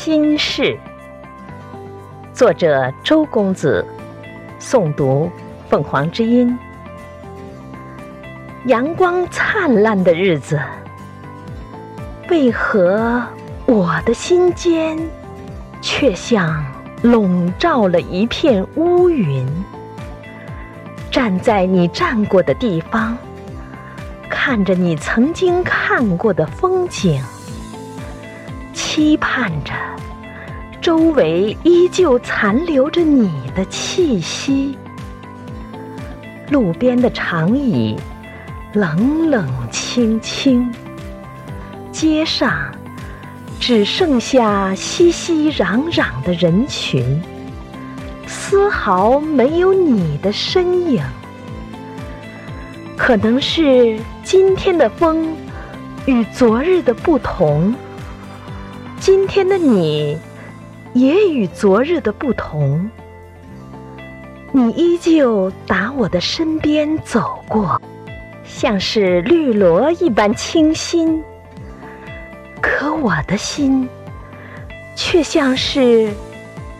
心事，作者周公子，诵读凤凰之音。阳光灿烂的日子，为何我的心间却像笼罩了一片乌云？站在你站过的地方，看着你曾经看过的风景。期盼着，周围依旧残留着你的气息。路边的长椅，冷冷清清。街上，只剩下熙熙攘攘的人群，丝毫没有你的身影。可能是今天的风与昨日的不同。今天的你，也与昨日的不同。你依旧打我的身边走过，像是绿萝一般清新。可我的心，却像是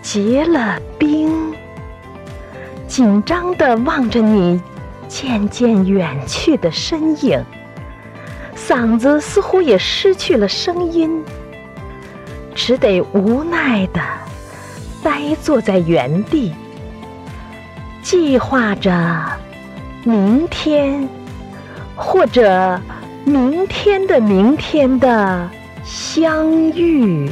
结了冰，紧张地望着你渐渐远去的身影，嗓子似乎也失去了声音。只得无奈的呆坐在原地，计划着明天，或者明天的明天的相遇。